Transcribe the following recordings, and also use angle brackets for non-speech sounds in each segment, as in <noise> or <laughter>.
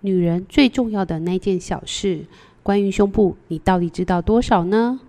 女人最重要的那件小事，关于胸部，你到底知道多少呢？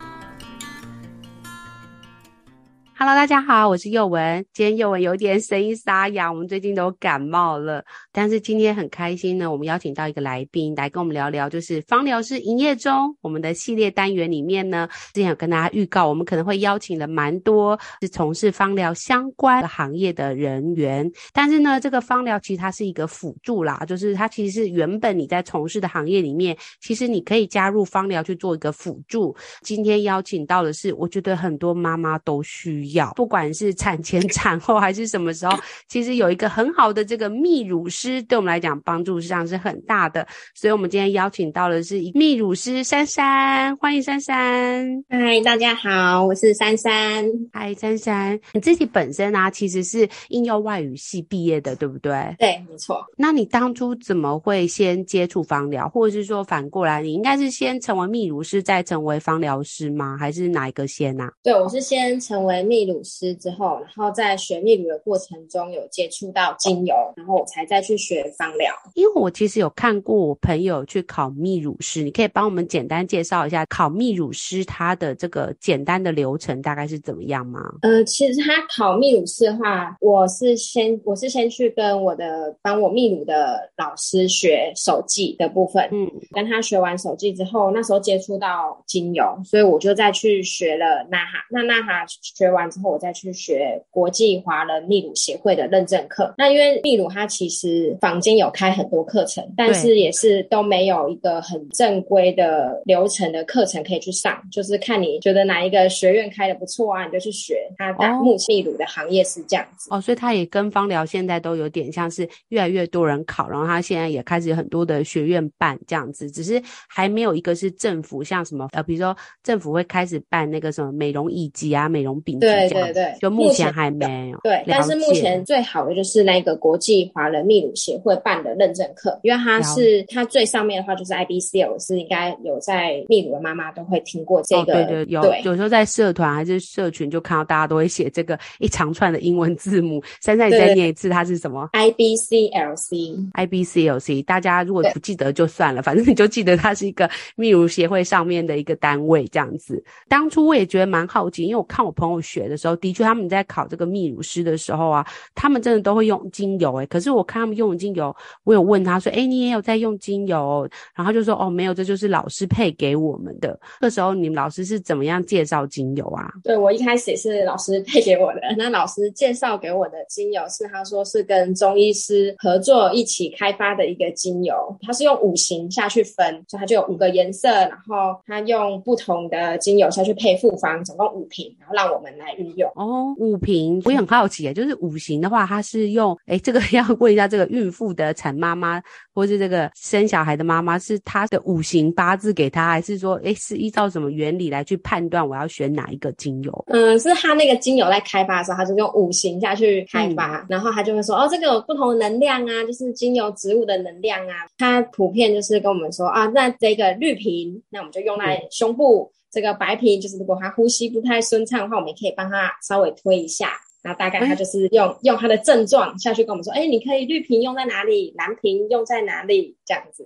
？Hello，大家好，我是宥雯。今天宥雯有点声音沙哑，我们最近都感冒了。但是今天很开心呢，我们邀请到一个来宾来跟我们聊聊，就是芳疗师营业中我们的系列单元里面呢，之前有跟大家预告，我们可能会邀请了蛮多是从事芳疗相关行业的人员。但是呢，这个芳疗其实它是一个辅助啦，就是它其实是原本你在从事的行业里面，其实你可以加入芳疗去做一个辅助。今天邀请到的是，我觉得很多妈妈都需要。不管是产前、产后还是什么时候，其实有一个很好的这个泌乳师，对我们来讲帮助实际上是很大的。所以，我们今天邀请到的是泌乳师珊珊，欢迎珊珊。嗨，大家好，我是珊珊。嗨，珊珊，你自己本身啊，其实是应用外语系毕业的，对不对？对，没错。那你当初怎么会先接触芳疗，或者是说反过来，你应该是先成为泌乳师，再成为芳疗师吗？还是哪一个先啊？对，我是先成为泌乳师之后，然后在学秘乳的过程中有接触到精油，然后我才再去学芳疗。因为我其实有看过我朋友去考秘乳师，你可以帮我们简单介绍一下考秘乳师他的这个简单的流程大概是怎么样吗？呃，其实他考秘乳师的话，我是先我是先去跟我的帮我秘乳的老师学手记的部分，嗯，跟他学完手记之后，那时候接触到精油，所以我就再去学了纳哈。那纳哈学完之后，我再去学国际华人秘鲁协会的认证课。那因为秘鲁它其实坊间有开很多课程，但是也是都没有一个很正规的流程的课程可以去上。就是看你觉得哪一个学院开的不错啊，你就去学。它目前泌乳的行业是这样子哦，所以它也跟芳疗现在都有点像是越来越多人考，然后它现在也开始有很多的学院办这样子，只是还没有一个是政府像什么呃，比如说政府会开始办那个什么美容乙级啊、美容丙级。对对对。就目前还没有，对，但是目前最好的就是那个国际华人秘鲁协会办的认证课，因为它是它最上面的话就是 IBCL，是应该有在秘鲁的妈妈都会听过这个，哦、对对有对，有时候在社团还是社群就看到大家都会写这个一长串的英文字母，珊珊你再念一次，它是什么？IBCLC，IBCLC，大家如果不记得就算了，反正你就记得它是一个秘鲁协会上面的一个单位这样子。当初我也觉得蛮好奇，因为我看我朋友学学的时候，的确他们在考这个泌乳师的时候啊，他们真的都会用精油诶、可是我看他们用的精油，我有问他说：“诶、你也有在用精油？”然后就说：“哦，没有，这就是老师配给我们的。”那时候你们老师是怎么样介绍精油啊？对，我一开始也是老师配给我的。那老师介绍给我的精油是他说是跟中医师合作一起开发的一个精油，它是用五行下去分，所以它就有五个颜色，然后他用不同的精油下去配复方，总共五瓶，然后让我们来运用。哦，五瓶，我也很好奇诶，就是五行的话，它是用哎，这个 <laughs> 要问一下这个孕妇的产妈妈，或是这个生小孩的妈妈，是她的五行八字给她，还是说哎，是依照什么原理来去判断我要选哪一个精油？嗯，是他那个精油在开发的时候，他就用五行下去开发，嗯、然后他就会说，哦，这个有不同的能量啊，就是精油植物的能量啊。他普遍就是跟我们说啊，那这个绿瓶，那我们就用在胸部。嗯这个白瓶就是，如果他呼吸不太顺畅的话，我们也可以帮他稍微推一下。那大概他就是用、欸、用他的症状下去跟我们说，哎，你可以绿瓶用在哪里，蓝瓶用在哪里，这样子。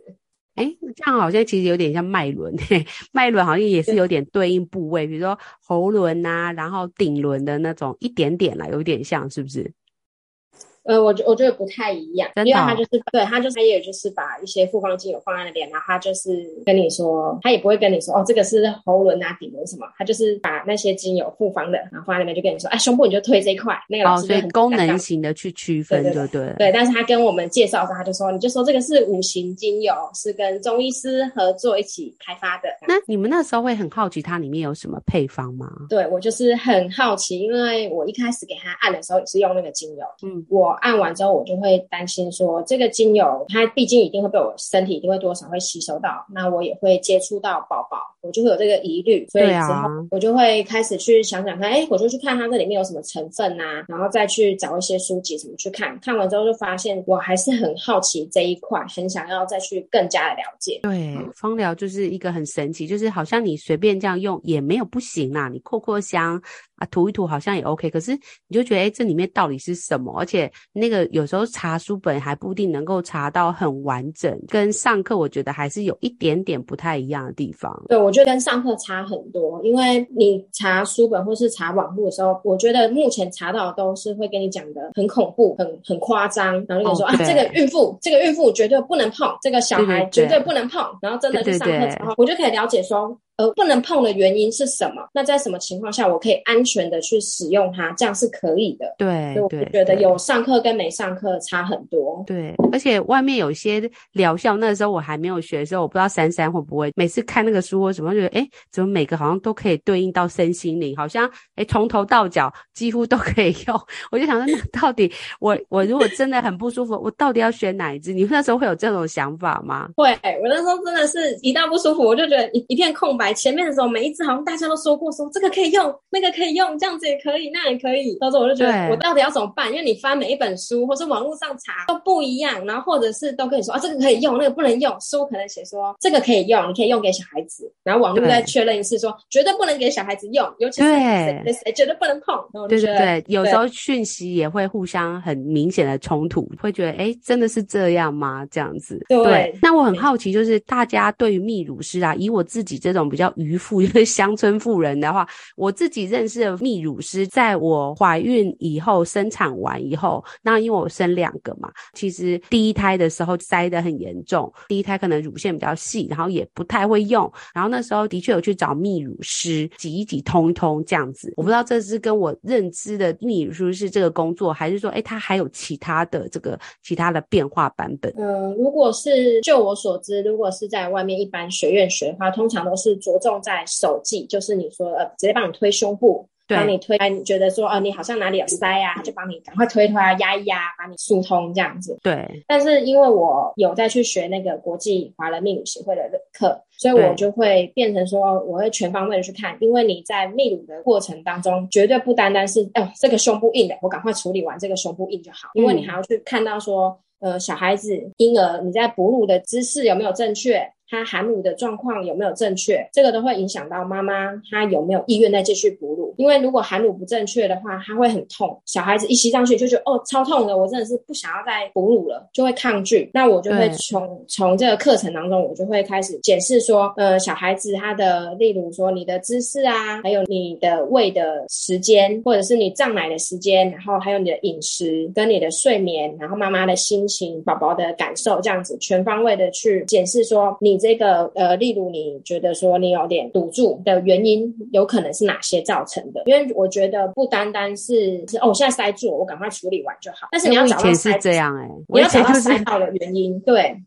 哎，这样好像其实有点像脉轮，嘿，<laughs> 脉轮好像也是有点对应部位，比如说喉轮呐、啊，然后顶轮的那种一点点啦，有点像，是不是？呃，我觉我觉得不太一样，因为他就是对他就是他也就是把一些复方精油放在那边，然后他就是跟你说，他也不会跟你说哦，这个是喉轮啊、顶轮什么，他就是把那些精油复方的，然后放在那边就跟你说，哎，胸部你就推这一块，那个老师功能型的去区分对，对，对，但是他跟我们介绍的时候，他就说，你就说这个是五行精油，是跟中医师合作一起开发的。那你们那时候会很好奇它里面有什么配方吗？对，我就是很好奇，因为我一开始给他按的时候也是用那个精油，嗯，我。按完之后，我就会担心说，这个精油它毕竟一定会被我身体一定会多少会吸收到，那我也会接触到宝宝，我就会有这个疑虑，所以之后我就会开始去想想看，哎、啊，我就去看它这里面有什么成分啊，然后再去找一些书籍什么去看，看完之后就发现我还是很好奇这一块，很想要再去更加的了解。对，芳疗就是一个很神奇，就是好像你随便这样用也没有不行啊，你扩扩香啊，涂一涂好像也 OK，可是你就觉得，哎，这里面到底是什么？而且那个有时候查书本还不一定能够查到很完整，跟上课我觉得还是有一点点不太一样的地方。对，我觉得跟上课差很多，因为你查书本或是查网络的时候，我觉得目前查到的都是会跟你讲的很恐怖、很很夸张，然后就说、哦、啊，这个孕妇，这个孕妇绝对不能碰，这个小孩绝对不能碰，对对对，然后真的去上课之后，我就可以了解说。而不能碰的原因是什么？那在什么情况下我可以安全的去使用它？这样是可以的。对，我觉得有上课跟没上课差很多。对，而且外面有些疗效，那个时候我还没有学的时候，我不知道珊珊会不会每次看那个书或什么，觉得哎，怎么每个好像都可以对应到身心灵，好像哎，从头到脚几乎都可以用。<laughs> 我就想说，那到底我我如果真的很不舒服，我到底要选哪一支？你那时候会有这种想法吗？会，我那时候真的是一到不舒服，我就觉得一一片空白。前面的时候，每一次好像大家都说过说，这个可以用，那个可以用，这样子也可以，那也可以。到时候我就觉得，我到底要怎么办？因为你翻每一本书，或是网络上查都不一样，然后或者是都可以说啊，这个可以用，那个不能用。书可能写说这个可以用，你可以用给小孩子，然后网络再确认一次说，说绝对不能给小孩子用，尤其是谁谁谁绝对不能碰。对对对，有时候讯息也会互相很明显的冲突，会觉得哎，真的是这样吗？这样子。对。对那我很好奇，就是大家对于泌乳师啊，以我自己这种比较愚妇，<laughs> 就是乡村妇人的话，我自己认识的泌乳师，在我怀孕以后生产完以后，那因为我生两个嘛，其实第一胎的时候塞得很严重，第一胎可能乳腺比较细，然后也不太会用，然后那时候的确有去找泌乳师挤一挤通一通这样子。我不知道这是跟我认知的泌乳师是这个工作，还是说，哎，他还有其他的这个其他的变化版本？嗯、呃，如果是就我所知，如果是在外面一般学院学的话，通常都是着重在手技，就是你说呃，直接帮你推胸部，帮你推，你觉得说呃，你好像哪里有塞啊，就帮你赶快推推啊，压一压，把你疏通这样子。对。但是因为我有在去学那个国际华人泌乳协会的课，所以我就会变成说，我会全方位的去看，因为你在泌乳的过程当中，绝对不单单是哦，这个胸部硬的，我赶快处理完这个胸部硬就好，因为你还要去看到说，呃，小孩子婴儿你在哺乳的姿势有没有正确。他含乳的状况有没有正确，这个都会影响到妈妈她有没有意愿再继续哺乳。因为如果含乳不正确的话，她会很痛。小孩子一吸上去就觉得哦，超痛的，我真的是不想要再哺乳了，就会抗拒。那我就会从从这个课程当中，我就会开始解释说，呃，小孩子他的，例如说你的姿势啊，还有你的喂的时间，或者是你胀奶的时间，然后还有你的饮食跟你的睡眠，然后妈妈的心情、宝宝的感受，这样子全方位的去解释说你。这个呃，例如你觉得说你有点堵住的原因，有可能是哪些造成的？因为我觉得不单单是是哦，我现在塞住，我赶快处理完就好。但是你要找到塞是这样哎、欸，你要找到塞到的原因，对。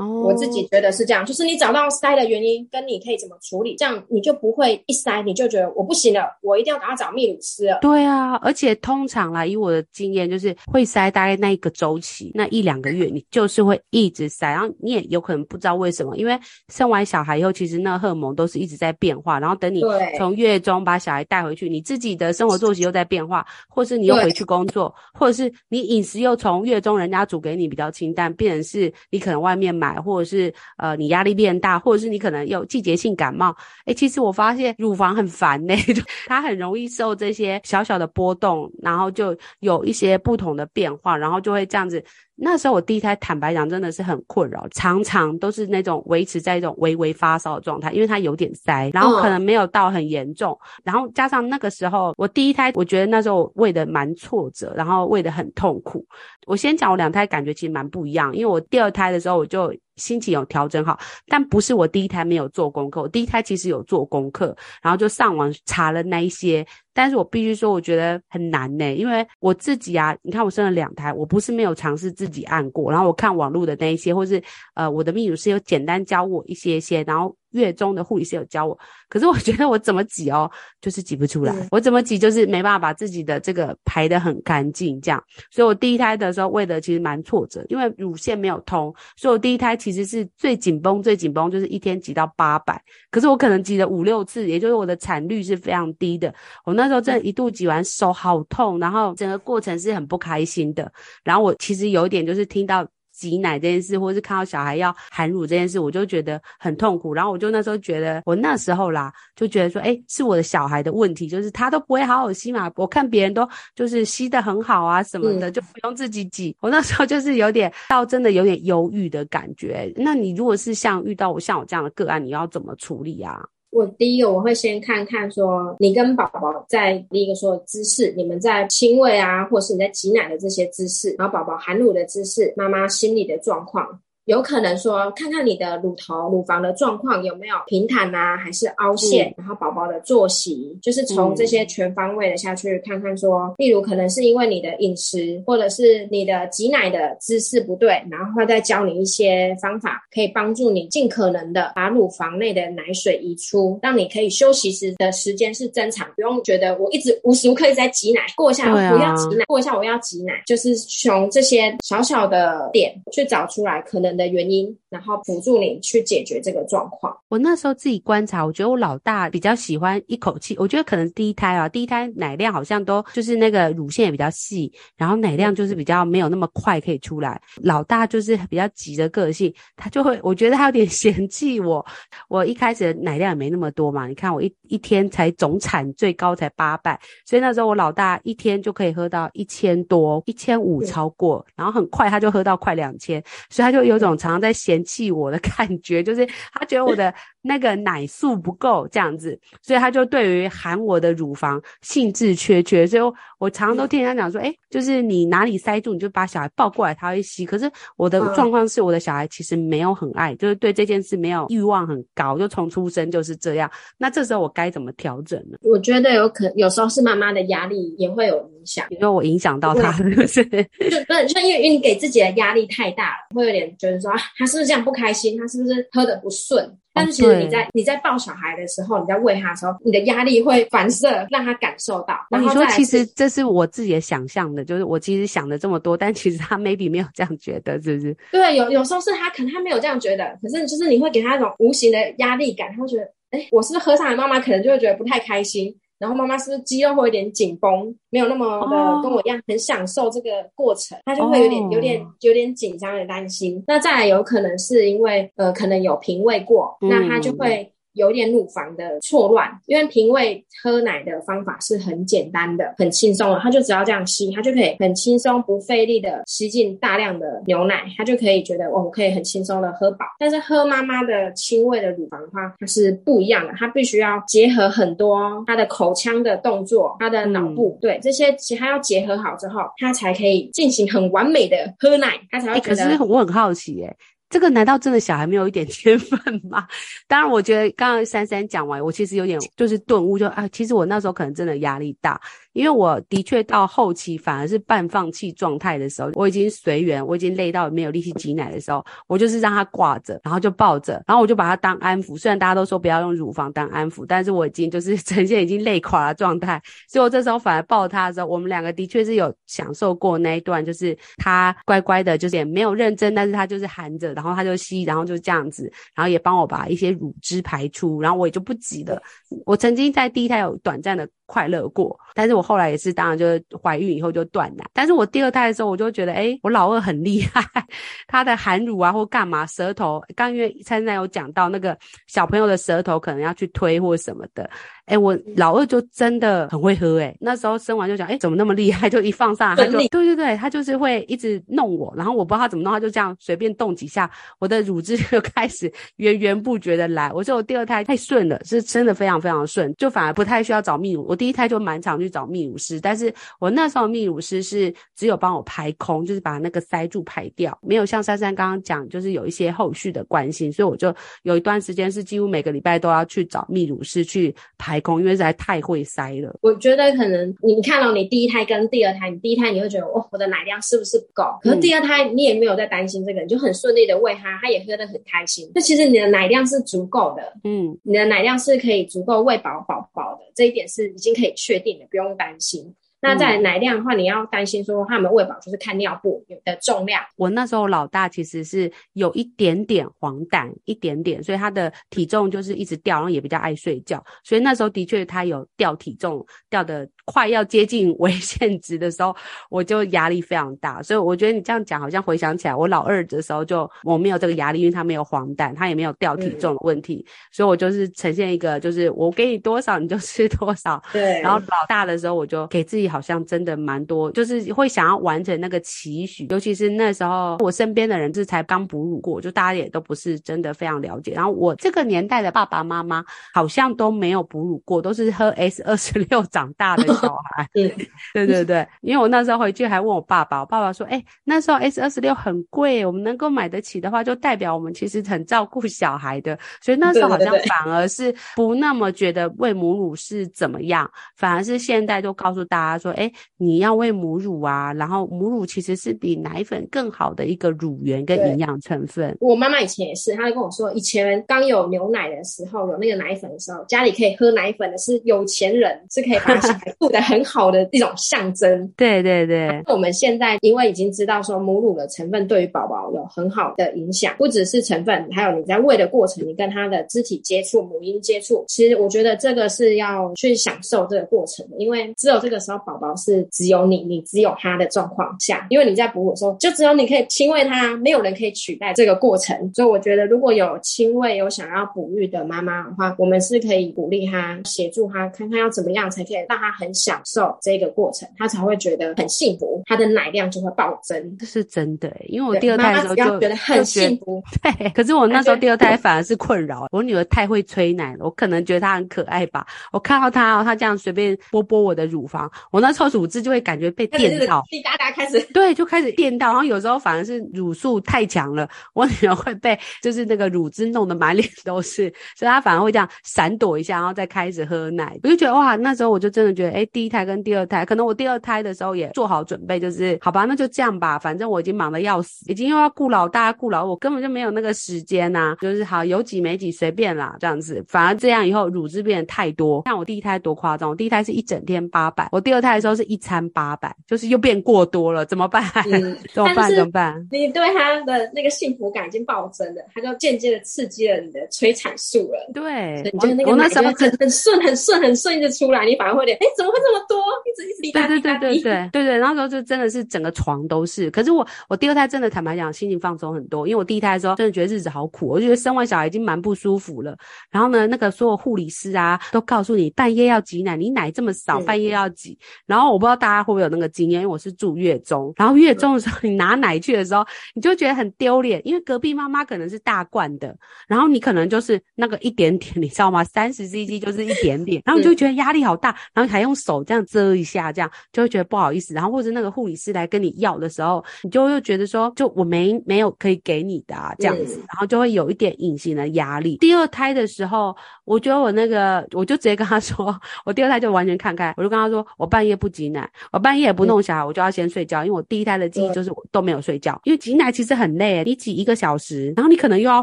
哦，我自己觉得是这样，就是你找到塞的原因，跟你可以怎么处理，这样你就不会一塞你就觉得我不行了，我一定要赶快找泌乳师了。对啊，而且通常啦，以我的经验，就是会塞大概那一个周期，那一两个月，你就是会一直塞，然后你也有可能不知道为什么，因为生完小孩以后，其实那个荷尔蒙都是一直在变化，然后等你从月中把小孩带回去，你自己的生活作息又在变化，或是你又回去工作，或者是你饮食又从月中人家煮给你比较清淡，变成是你可能外面买。或者是呃，你压力变大，或者是你可能有季节性感冒，诶，其实我发现乳房很烦呢，<laughs> 它很容易受这些小小的波动，然后就有一些不同的变化，然后就会这样子。那时候我第一胎，坦白讲，真的是很困扰，常常都是那种维持在一种微微发烧的状态，因为它有点塞，然后可能没有到很严重，然后加上那个时候我第一胎，我觉得那时候我喂的蛮挫折，然后喂的很痛苦。我先讲我两胎感觉其实蛮不一样，因为我第二胎的时候我就心情有调整好，但不是我第一胎没有做功课，我第一胎其实有做功课，然后就上网查了那一些。但是我必须说，我觉得很难呢，因为我自己啊，你看我生了两胎，我不是没有尝试自己按过，然后我看网络的那一些，或是呃我的秘书是有简单教我一些些，然后。月中的护理师有教我，可是我觉得我怎么挤哦，就是挤不出来。我怎么挤就是没办法把自己的这个排得很干净，这样。所以我第一胎的时候喂的其实蛮挫折，因为乳腺没有通，所以我第一胎其实是最紧绷、最紧绷，就是一天挤到八百。可是我可能挤了五六次，也就是我的产率是非常低的。我那时候真的一度挤完手好痛，然后整个过程是很不开心的。然后我其实有一点就是听到。挤奶这件事，或是看到小孩要含乳这件事，我就觉得很痛苦。然后我就那时候觉得，我那时候啦，就觉得说，哎，是我的小孩的问题，就是他都不会好好吸嘛。我看别人都就是吸得很好啊什么的，就不用自己挤。我那时候就是有点到真的有点忧郁的感觉。那你如果是像遇到我像我这样的个案，你要怎么处理啊？我第一个我会先看看说，你跟宝宝在第一个说姿势，你们在亲喂啊，或是你在挤奶的这些姿势，然后宝宝含乳的姿势，妈妈心理的状况。有可能说，看看你的乳头、乳房的状况有没有平坦啊，还是凹陷？嗯、然后宝宝的作息，就是从这些全方位的下去看看说，说例如可能是因为你的饮食，或者是你的挤奶的姿势不对，然后他再教你一些方法，可以帮助你尽可能的把乳房内的奶水移出，让你可以休息时的时间是增长，不用觉得我一直无时无刻一直在挤奶，过一下我不要挤奶，过一下我要挤奶，就是从这些小小的点去找出来可能的原因，然后辅助你去解决这个状况。我那时候自己观察，我觉得我老大比较喜欢一口气。我觉得可能第一胎啊，第一胎奶量好像都就是那个乳腺也比较细，然后奶量就是比较没有那么快可以出来。老大就是比较急的个性，他就会，我觉得他有点 <laughs> 嫌弃我。我一开始的奶量也没那么多嘛，你看我一一天才总产最高才八百，所以那时候我老大一天就可以喝到一千多，一千五超过，然后很快他就喝到快两千，所以他就有种。常常在嫌弃我的感觉，就是他觉得我的那个奶素不够这样子，所以他就对于含我的乳房兴致缺缺。所以我，我常常都听他讲说，哎，就是你哪里塞住，你就把小孩抱过来，他会吸。可是我的状况是，我的小孩其实没有很爱，就是对这件事没有欲望很高，就从出生就是这样。那这时候我该怎么调整呢？我觉得有可有时候是妈妈的压力也会有影响，因为我影响到他，是不是？<laughs> 就不是，就因为因为你给自己的压力太大了，会有点觉得说，啊，他是不是这样不开心？他是不是喝得不顺？但是其实你在、哦、你在抱小孩的时候，你在喂他的时候，你的压力会反射让他感受到。然后你说，其实这是我自己的想象的，就是我其实想的这么多，但其实他 maybe 没有这样觉得，是不是？对，有有时候是他可能他没有这样觉得，可是就是你会给他一种无形的压力感，他会觉得，哎，我是不是喝上来？妈妈可能就会觉得不太开心。然后妈妈是不是肌肉会有点紧绷，没有那么的跟我一样很享受这个过程，她就会有点有点有点紧张，有点担心。那再来有可能是因为呃，可能有平胃过，那她就会。有点乳房的错乱，因为平胃喝奶的方法是很简单的、很轻松的，他就只要这样吸，他就可以很轻松、不费力的吸进大量的牛奶，他就可以觉得哦，我可以很轻松的喝饱。但是喝妈妈的亲喂的乳房的话，它是不一样的，它必须要结合很多他的口腔的动作、他的脑部，嗯、对这些其他要结合好之后，他才可以进行很完美的喝奶，他才会觉得。欸、可是我很好奇耶。这个难道真的小孩没有一点 <laughs> 天分吗？当然，我觉得刚刚珊珊讲完，我其实有点就是顿悟就，啊，其实我那时候可能真的压力大。因为我的确到后期反而是半放弃状态的时候，我已经随缘，我已经累到没有力气挤奶的时候，我就是让他挂着，然后就抱着，然后我就把他当安抚。虽然大家都说不要用乳房当安抚，但是我已经就是 <laughs> 呈现已经累垮的状态，所以我这时候反而抱他的时候，我们两个的确是有享受过那一段，就是他乖乖的，就是也没有认真，但是他就是含着，然后他就吸，然后就这样子，然后也帮我把一些乳汁排出，然后我也就不挤了。我曾经在第一胎有短暂的。快乐过，但是我后来也是，当然就是怀孕以后就断奶。但是我第二胎的时候，我就觉得，哎，我老二很厉害，<laughs> 他的含乳啊或干嘛，舌头，刚因为参赛有讲到那个小朋友的舌头可能要去推或什么的。哎，我老二就真的很会喝，哎，那时候生完就想，哎，怎么那么厉害？<laughs> 就一放上来，他就，对对对，他就是会一直弄我，然后我不知道他怎么弄，他就这样随便动几下，我的乳汁就 <laughs> 开始源源不绝的来。我说我第二胎太顺了，是真的非常非常顺，就反而不太需要找泌乳。我第一胎就蛮常去找泌乳师，但是我那时候泌乳师是只有帮我排空，就是把那个塞住排掉，没有像珊珊刚刚讲，就是有一些后续的关心，所以我就有一段时间是几乎每个礼拜都要去找泌乳师去排。因为实在太会塞了，我觉得可能你看到你第一胎跟第二胎，你第一胎你会觉得哦，我的奶量是不是不够？可是第二胎你也没有在担心这个，你就很顺利的喂他，他也喝得很开心。那其实你的奶量是足够的，嗯，你的奶量是可以足够喂饱宝宝的，这一点是已经可以确定的，不用担心。那在奶量的话，你要担心说他们喂饱就是看尿布的重量。我那时候老大其实是有一点点黄疸，一点点，所以他的体重就是一直掉，然后也比较爱睡觉，所以那时候的确他有掉体重，掉的快要接近危险值的时候，我就压力非常大。所以我觉得你这样讲，好像回想起来，我老二的时候就我没有这个压力，因为他没有黄疸，他也没有掉体重的问题，嗯、所以我就是呈现一个就是我给你多少你就吃多少。对。然后老大的时候，我就给自己好像真的蛮多，就是会想要完成那个期许，尤其是那时候我身边的人就是才刚哺乳过，就大家也都不是真的非常了解。然后我这个年代的爸爸妈妈好像都没有哺乳过，都是喝 S 二十六 <laughs> 长大的小孩。<laughs> 对对对对，因为我那时候回去还问我爸爸，我爸爸说：“哎，那时候 S 二十六很贵，我们能够买得起的话，就代表我们其实很照顾小孩的。所以那时候好像反而是不那么觉得喂母乳是怎么样，反而是现在都告诉大家说：哎，你要喂母乳啊，然后母乳其实是比奶粉更好的一个乳源跟营养成分。我妈妈以前也是，她就跟我说，以前刚有牛奶的时候，有那个奶粉的时候，家里可以喝奶粉的是有钱人，是可以把小孩顾得很好的一种象征。对 <laughs> 对对，我们现在因为已经知道说母乳的成分对于宝宝有很好的影响，不只是成分，还有你在喂的过程，你跟他的肢体接触、母婴接触，其实我觉得这个是要去享受这个过程的，因为只有这个时候宝宝是只有你，你只有他的状况下，因为你在哺乳的时候就只有你可以亲喂他，没有人可以取代这个过程。所以我觉得如果有亲喂、有想要哺育的妈妈的话，我们是可以鼓励他、协助他，看看要怎么样才可以让他很享受这个过程，他才会觉得很幸福，他的奶量就会暴增。这是真的，因为我第二胎的时候就觉得很幸福。对，可是我那时候第二胎反而是困扰，我女儿太会催奶了，我可能觉得她很可爱吧。我看到她哦，她这样随便拨拨我的乳房，我那时候乳汁就会感觉被电到，滴答答开始，对，就开始电到。然后有时候反而是乳素太强了，我女儿会被就是那个乳汁弄得满脸都是，所以她反而会这样闪躲一下，然后再开始喝奶。我就觉得哇，那时候我就真的觉得，哎，第一胎跟第二胎，可能我第二胎的时候也做好准备，就是好吧，那就这样吧，反正我已经忙得要死，已经又要顾老大顾老，我根本就没有那个时间呐、啊，就是好有挤没挤随便啦，这样子。反而这样以后乳汁变得太多，像我第一胎多夸张，我第一胎是一整天八百，我第二胎的时候是一餐八百，就是又变过多了，怎么办？嗯、<laughs> 怎么办？怎么办？你对他的那个幸福感已经暴增了，他就间接的刺激了你的催产素了。对，你就那个奶就很很顺很顺很顺一直出来，你反而会点，哎，怎么会这么多？一直一直滴答滴答滴。对对对对对对，那时候就真的是整个床都是。可是我我第二胎真的坦白讲，心情放松很多，因为我第一胎的时候真的觉得日子好苦，我觉得生完小孩已经蛮不舒服了。然后呢，那个所有护理师啊都告诉你半夜要挤奶，你奶这么少，半夜要挤。然后我不知道大家会不会有那个经验，因为我是住月中，然后月中的时候 <laughs> 你拿奶去的时候，你就觉得很丢脸，因为隔壁妈妈可能是大罐的，然后你可能就是那个一点点，你知道吗？三十 CC 就是一点点，然后你就觉得压力好大，然后还用手这样遮一下，这样就会觉得不好意思。然后或者那个护理师来跟你要的时候，你就又觉得说，就我没没有可以给你的啊，这样子，然后就会有一点隐形的压力。第二胎的时候，我觉得我那个，我就直接跟他说，<laughs> 我第二胎就完全看开，我就跟他说，我半夜不挤奶，我半夜也不弄小孩，我就要先睡觉，因为我第一胎的记忆就是我都没有睡觉，因为挤奶其实很累，你挤一个小时，然后你可能又要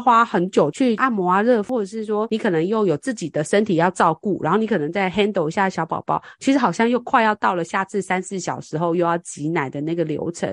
花很久去按摩啊热，或者是说你可能又有自己的身体要照顾，然后你可能再 handle 一下小宝宝，其实好像又快要到了下次三四小时后又要挤奶的那个流程。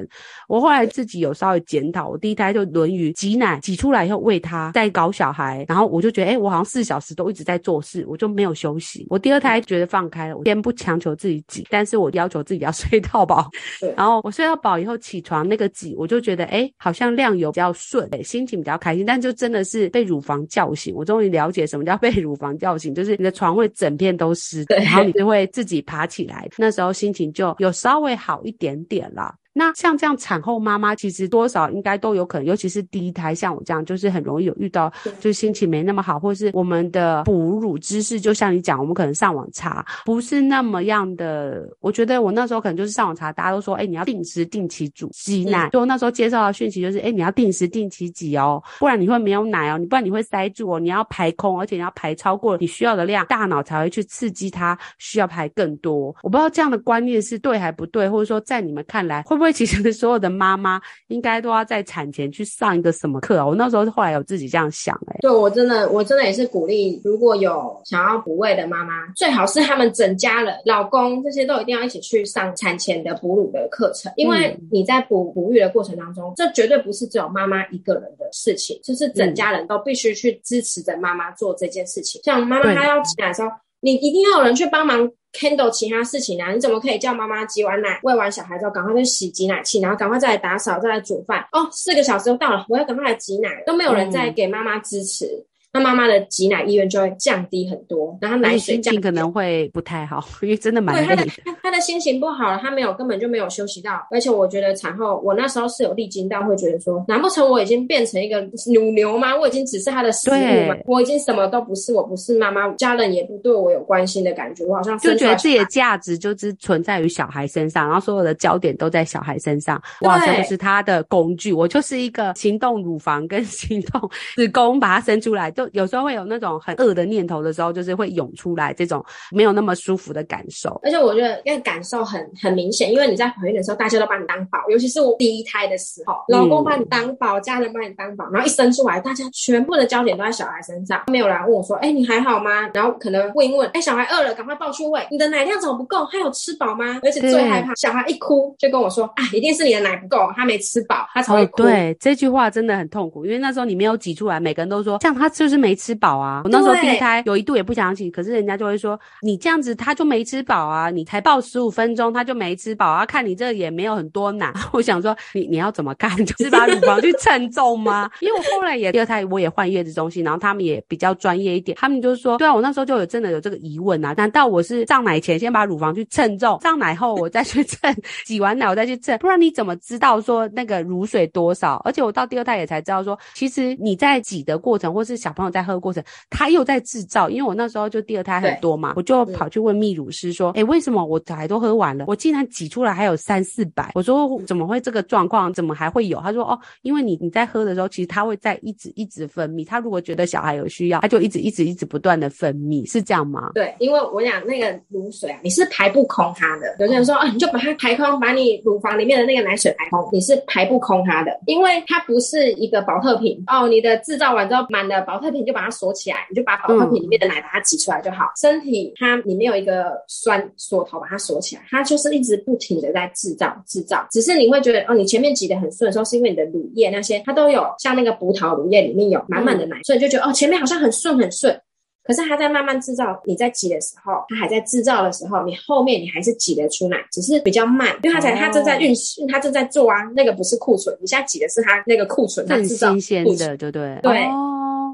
我后来自己有稍微检讨，我第一胎就轮于挤奶挤出来以后喂他，再搞小孩，然后我就觉得，哎，我好像四小时都一直在做事，我就没有休息。我第二胎觉得放开了，我先不强求自己挤，但是我要求自己要 <laughs> 睡到饱。然后我睡到饱以后起床那个挤，我就觉得，哎，好像量油比较顺，哎，心情比较开心。但就真的是被乳房叫醒，我终于了解什么叫被乳房叫醒，就是你的床会整片都湿，然后你就会自己爬起来，那时候心情就有稍微好一点点啦。那像这样产后妈妈，其实多少应该都有可能，尤其是第一胎，像我这样，就是很容易有遇到，就是心情没那么好，或是我们的哺乳知识，就像你讲，我们可能上网查，不是那么样的。我觉得我那时候可能就是上网查，大家都说，哎，你要定时定期煮挤奶。所以我那时候接受的讯息就是，哎，你要定时定期挤哦，不然你会没有奶哦，你不然你会塞住哦，你要排空，而且你要排超过你需要的量，大脑才会去刺激它需要排更多。我不知道这样的观念是对还不对，或者说在你们看来会不会？会其实所有的妈妈应该都要在产前去上一个什么课啊？我那时候后来有自己这样想、欸，哎，对，我真的，我真的也是鼓励，如果有想要哺喂的妈妈，最好是他们整家人，老公这些都一定要一起去上产前的哺乳的课程，因为你在哺哺育的过程当中，这绝对不是只有妈妈一个人的事情，就是整家人都必须去支持着妈妈做这件事情。像妈妈她要起来的时候，你一定要有人去帮忙。handle 其他事情啊，你怎么可以叫妈妈挤完奶、喂完小孩之后，赶快去洗挤奶器，然后赶快再来打扫、再来煮饭？哦，四个小时就到了，我要赶快来挤奶，都没有人在给妈妈支持。嗯那妈妈的挤奶意愿就会降低很多，然后奶水降低可能会不太好，因为真的蛮累的。对，他的他他的心情不好了，他没有根本就没有休息到，而且我觉得产后我那时候是有历经到，会觉得说，难不成我已经变成一个乳牛吗？我已经只是他的食物吗？我已经什么都不是，我不是妈妈，家人也不对我有关心的感觉，我好像就觉得自己的价值就是存在于小孩身上，然后所有的焦点都在小孩身上，我好像就是他的工具，我就是一个行动乳房跟行动子宫把它生出来，就有时候会有那种。很恶的念头的时候，就是会涌出来这种没有那么舒服的感受。而且我觉得那个感受很很明显，因为你在怀孕的时候，大家都把你当宝，尤其是我第一胎的时候，老公把你当宝，家人把你当宝，然后一生出来，大家全部的焦点都在小孩身上，没有人问我说：“哎，你还好吗？”然后可能问一问：“哎，小孩饿了，赶快抱去喂。你的奶量怎么不够？他有吃饱吗？”而且最害怕小孩一哭就跟我说：“啊，一定是你的奶不够，他没吃饱，他才会哭。”对，这句话真的很痛苦，因为那时候你没有挤出来，每个人都说：“像他就是不是没吃饱啊？”我那时候第一胎有一度也不想起，可是人家就会说，你这样子他就没吃饱啊，你才抱十五分钟他就没吃饱啊，看你这也没有很多奶。<laughs> 我想说你你要怎么干？<laughs> 就是把乳房去称重吗？<laughs> 因为我后来也第二胎我也换月子中心，然后他们也比较专业一点，他们就说，对啊，我那时候就有真的有这个疑问啊，难道我是上奶前先把乳房去称重，上奶后我再去称，挤完奶我再去称，不然你怎么知道说那个乳水多少？而且我到第二胎也才知道说，其实你在挤的过程，或是小朋友在喝的过程，他又在制造，因为我那时候就第二胎很多嘛，我就跑去问泌乳师说，哎、欸，为什么我小孩都喝完了，我竟然挤出来还有三四百？我说怎么会这个状况？怎么还会有？他说哦，因为你你在喝的时候，其实他会在一直一直分泌，他如果觉得小孩有需要，他就一直一直一直不断的分泌，是这样吗？对，因为我讲那个乳水啊，你是排不空它的。有些人说啊，你就把它排空，把你乳房里面的那个奶水排空，你是排不空它的，因为它不是一个保特瓶哦，你的制造完之后满了保特特瓶就把它锁起来，你就把宝特瓶里面的奶把它挤出来就好。身体它里面有一个栓锁头把它锁起来，它就是一直不停的在制造制造。只是你会觉得哦，你前面挤得很顺的时候，是因为你的乳液那些它都有像那个葡萄乳液里面有满满的奶，所以就觉得哦，前面好像很顺很顺。可是它在慢慢制造，你在挤的时候，它还在制造的时候，你后面你还是挤得出奶，只是比较慢，因为它才它正在运行，它正在做啊，那个不是库存，你现在挤的是它那个库存，它制造，新鲜的，对对？对。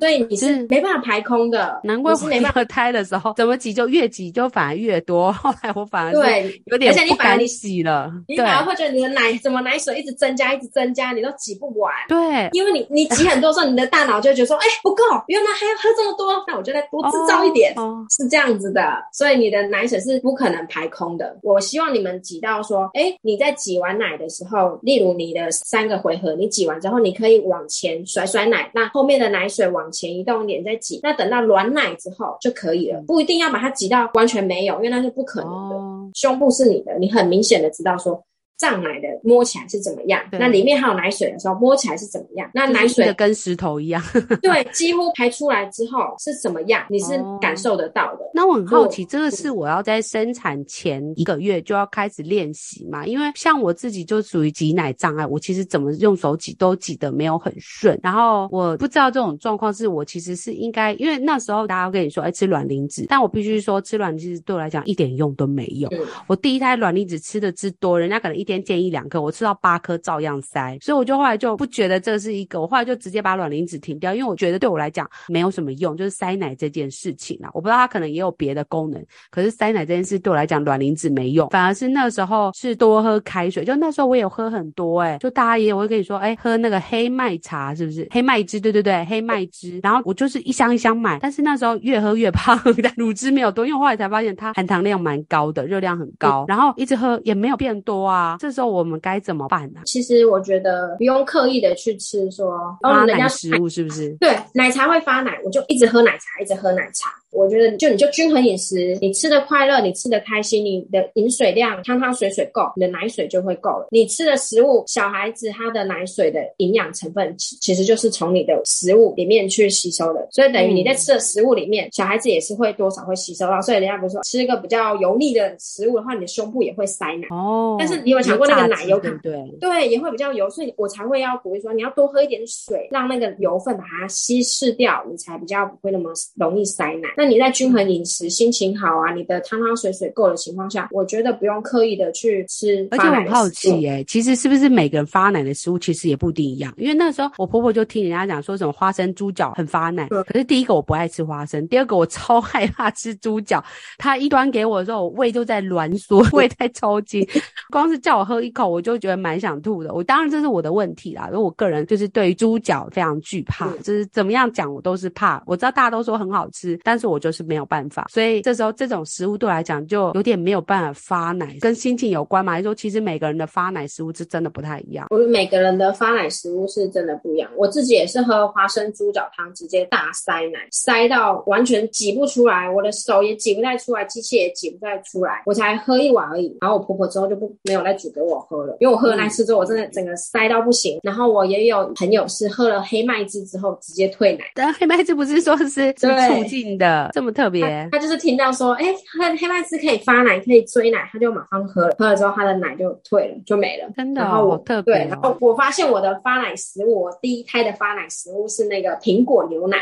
所以你是没办法排空的，难怪我第二胎的时候 <laughs> 怎么挤就越挤就反而越多，后来我反而对有点像你反而你洗了，你反而会觉得你的奶怎么奶水一直增加一直增加，你都挤不完。对，因为你你挤很多时候，你的大脑就会觉得说，哎，不够，原来还要喝这么多，那我就再多制造一点，哦是这样子的。所以你的奶水是不可能排空的。我希望你们挤到说，哎，你在挤完奶的时候，例如你的三个回合，你挤完之后，你可以往前甩甩奶，那后面的奶水往前移动一点再挤，那等到软奶之后就可以了，不一定要把它挤到完全没有，因为那是不可能的。哦、胸部是你的，你很明显的知道说。胀奶的摸起来是怎么样？那里面还有奶水的时候摸起来是怎么样？那奶水跟石头一样，<laughs> 对，几乎排出来之后是怎么样？你是感受得到的。那我很好奇，这个是我要在生产前一个月就要开始练习嘛？因为像我自己就属于挤奶障碍，我其实怎么用手挤都挤得没有很顺。然后我不知道这种状况是我其实是应该，因为那时候大家跟你说，哎，吃卵磷脂，但我必须说吃卵磷脂对我来讲一点用都没有。我第一胎卵磷脂吃的之多，人家可能一天。先建一两颗，我吃到八颗照样塞，所以我就后来就不觉得这是一个，我后来就直接把卵磷脂停掉，因为我觉得对我来讲没有什么用，就是塞奶这件事情啊。我不知道它可能也有别的功能，可是塞奶这件事对我来讲卵磷脂没用，反而是那时候是多喝开水，就那时候我也有喝很多诶、欸、就大家也会跟你说，哎、欸、喝那个黑麦茶是不是？黑麦汁，对对对，黑麦汁。然后我就是一箱一箱买，但是那时候越喝越胖，但 <laughs> 乳汁没有多，因为我后来才发现它含糖量蛮高的，热量很高，然后一直喝也没有变多啊。这时候我们该怎么办呢？其实我觉得不用刻意的去吃说发奶食物，是不是？对，奶茶会发奶，我就一直喝奶茶，一直喝奶茶。我觉得就你就均衡饮食，你吃的快乐，你吃的开心，你的饮水量汤汤水水够，你的奶水就会够了。你吃的食物，小孩子他的奶水的营养成分其其实就是从你的食物里面去吸收的，所以等于你在吃的食物里面，小孩子也是会多少会吸收到。所以人家不是说吃一个比较油腻的食物的话，你的胸部也会塞奶哦。但是你有想过那个奶油对对对，也会比较油，所以我才会要鼓励说你要多喝一点水，让那个油分把它稀释掉，你才比较不会那么容易塞奶。那你在均衡饮食、心情好啊，你的汤汤水水够的情况下，我觉得不用刻意的去吃。而且我很好奇哎、欸，其实是不是每个人发奶的食物其实也不一定一样？因为那时候我婆婆就听人家讲说什么花生、猪脚很发奶，可是第一个我不爱吃花生，第二个我超害怕吃猪脚。她一端给我的时候，我胃就在挛缩，胃在抽筋，光是叫我喝一口，我就觉得蛮想吐的。我当然这是我的问题啦，因为我个人就是对于猪脚非常惧怕，就是怎么样讲我都是怕。我知道大家都说很好吃，但是我就是没有办法。所以这时候这种食物对我来讲就有点没有办法发奶，跟心情有关嘛？就是说其实每个人的发奶食物是真的不太一样？我们每个人的发奶食物是真的不一样。我自己也是喝花生猪脚汤，直接大塞奶，塞到完全挤不出来，我的手也挤不太出来，机器也挤不太出来，我才喝一碗而已。然后我婆婆之后就不没有再煮给我喝了，因为我喝了那次之后，我真的整个塞到不行。然后我也有朋友是喝了黑麦汁之后直接退奶，但黑麦汁不是说是是促进的，这么特别他？就是听到说，哎，喝黑麦汁可以发奶，可以追奶，他就马上喝了。喝了之后，他的奶就退了，就没了。真的，然后我特别、哦、对，然后我发现我的发奶食物，我第一胎的发奶食物是那个苹果牛奶，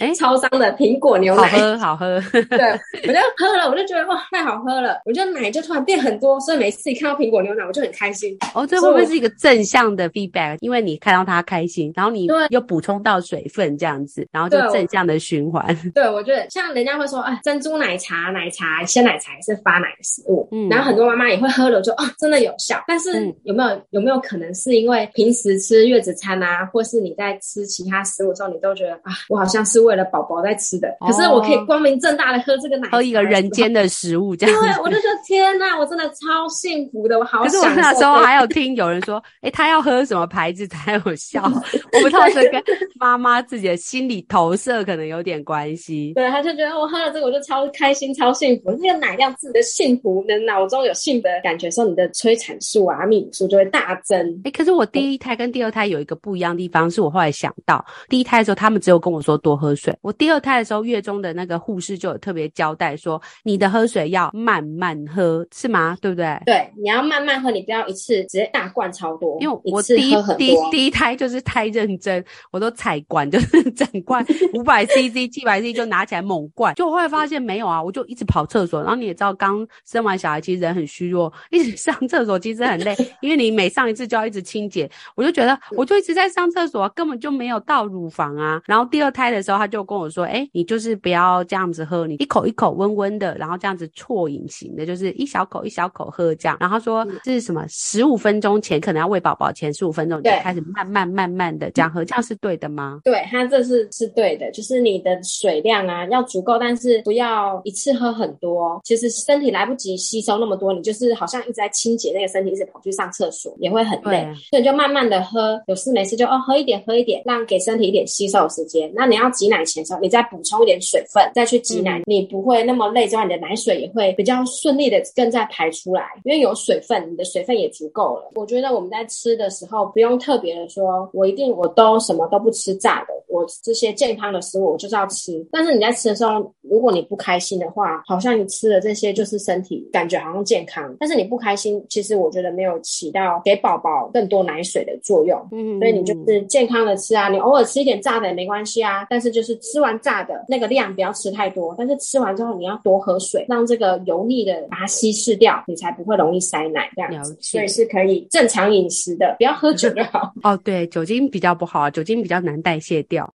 哎，超商的苹果牛奶，好喝，好喝。对，我就喝了，我就觉得哇，太好喝了，我觉得奶就突然变很多，所以每次一看到苹果牛奶，我就很开心。哦，这会不会是一个正向的 feedback？因为你看到他开心，然后你又补充到水分这样子，然后就正向的循环。对，我觉得像人家会说，哎，珍珠奶茶、奶茶、鲜奶茶也是发奶的食物，嗯，然后很多妈妈也会喝了，就哦，真的有效。但是有没有、嗯、有没有可能是因为平时吃月子餐啊，或是你在吃其他食物的时候，你都觉得啊，我好像是为了宝宝在吃的，哦、可是我可以光明正大的喝这个奶茶，喝一个人间的食物这样子。对，我就说天呐，我真的超幸福的，我好。可是我那时候还有听有人说，哎、欸，他要喝什么牌子才有效？我不知道这跟妈妈自己的心理投射可能有点关系。对，他就觉得我喝了这个我就超开心、超幸福。那个奶量自己的幸福，你的脑中有幸福的感觉，时候你的催产素啊、泌乳素就会大增。哎、欸，可是我第一胎跟第二胎有一个不一样的地方，是我后来想到，第一胎的时候他们只有跟我说多喝水，我第二胎的时候月中的那个护士就有特别交代说，你的喝水要慢慢喝，是吗？对不对？对，你要慢慢喝，你不要一次直接大灌超多。因为我第一第一第一胎就是太认真，我都采管，就是整罐 <laughs> 五百 CC、七百 CC 就拿起来猛灌，就我后来发现没有啊，我就一直跑厕所。然后你也知道，刚生完小孩其实人很虚弱，一直 <laughs> 上厕所其实很累，因为你每上一次就要一直清洁。我就觉得我就一直在上厕所，根本就没有到乳房啊。然后第二胎的时候，他就跟我说：“哎，你就是不要这样子喝，你一口一口温温的，然后这样子啜饮型的，就是一小口一小口喝这样。”然后他说这是什么？十五分钟前可能要喂宝宝前十五分钟就开始慢慢慢慢的这样喝，这样是对的吗？对，他这是是对的，就是你的水量啊要足够，但是不要一次喝很多。其实身体来不及吸收那么多，你就是好像一直在清洁那个身体，一直跑去上厕所也会很累，所以你就慢慢的喝，有事没事就哦喝一点喝一点，让给身体一点吸收的时间。那你要挤奶前的时候，你再补充一点水分，再去挤奶，嗯、你不会那么累，之外你的奶水也会比较顺利的更再排出来，因为有水分，你的水分也足够了。我觉得我们在吃的时候不用特别的说，我一定我都什么都不吃炸的，我这些健康的食物我就是要吃。但是你在吃的时候，如果你不开心的话，好像你吃了这些就是身体感觉好像健康，但是你不开心，其实我觉得没有起到给宝宝更多奶水的作用。嗯，所以你就是健康的吃啊，你偶尔吃一点炸的也没关系啊，但是就是吃完炸的那个量不要吃太多，但是吃完之后你要多喝水，让这个油腻的把它稀释掉，你才不会容易塞奶这样子。所以是可以正常饮食的，不要喝酒就好。<laughs> 哦，对，酒精比较不好啊，酒精比较难代谢掉。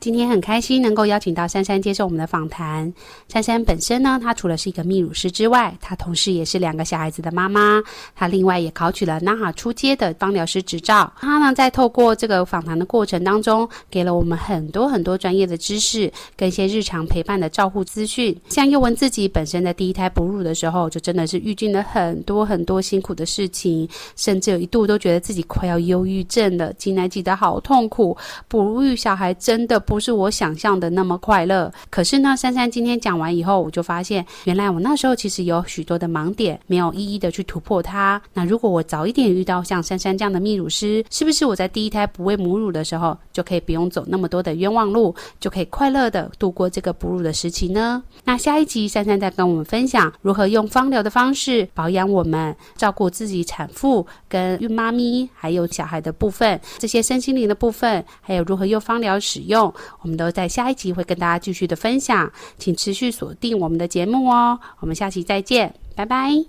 今天很开心能够邀请到珊珊接受我们的访谈。珊珊本身呢，她除了是一个泌乳师之外，她同时也是两个小孩子的妈妈。她另外也考取了 NAHA 初阶的芳疗师执照。她呢，在透过这个访谈的过程当中，给了我们很多很多专业的知识，跟一些日常陪伴的照护资讯。像宥雯自己本身在第一胎哺乳的时候，就真的是遇见了很多很多辛苦的事情，甚至有一度都觉得自己快要忧郁症了，挤奶挤得好痛苦，哺育小孩真的。不是我想象的那么快乐。可是呢，珊珊今天讲完以后，我就发现，原来我那时候其实有许多的盲点，没有一一的去突破它。那如果我早一点遇到像珊珊这样的泌乳师，是不是我在第一胎不喂母乳的时候，就可以不用走那么多的冤枉路，就可以快乐的度过这个哺乳的时期呢？那下一集珊珊再跟我们分享如何用芳疗的方式保养我们，照顾自己产妇跟孕妈咪，还有小孩的部分，这些身心灵的部分，还有如何用芳疗使用，我们都在下一集会跟大家继续的分享，请持续锁定我们的节目哦。我们下期再见，拜拜。